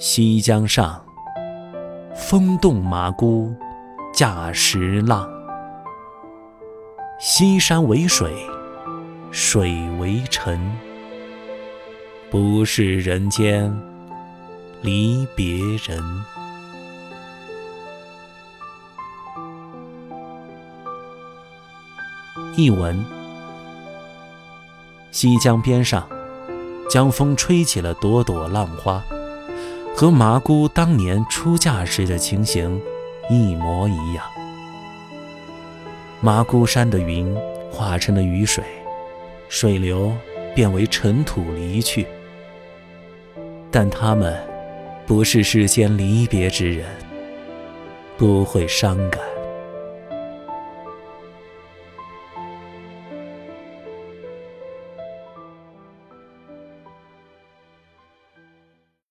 西江上，风动麻姑架石浪。西山为水，水为尘。不是人间离别人。译文：西江边上，江风吹起了朵朵浪花，和麻姑当年出嫁时的情形一模一样。麻姑山的云化成了雨水，水流变为尘土离去。但他们不是世间离别之人，不会伤感。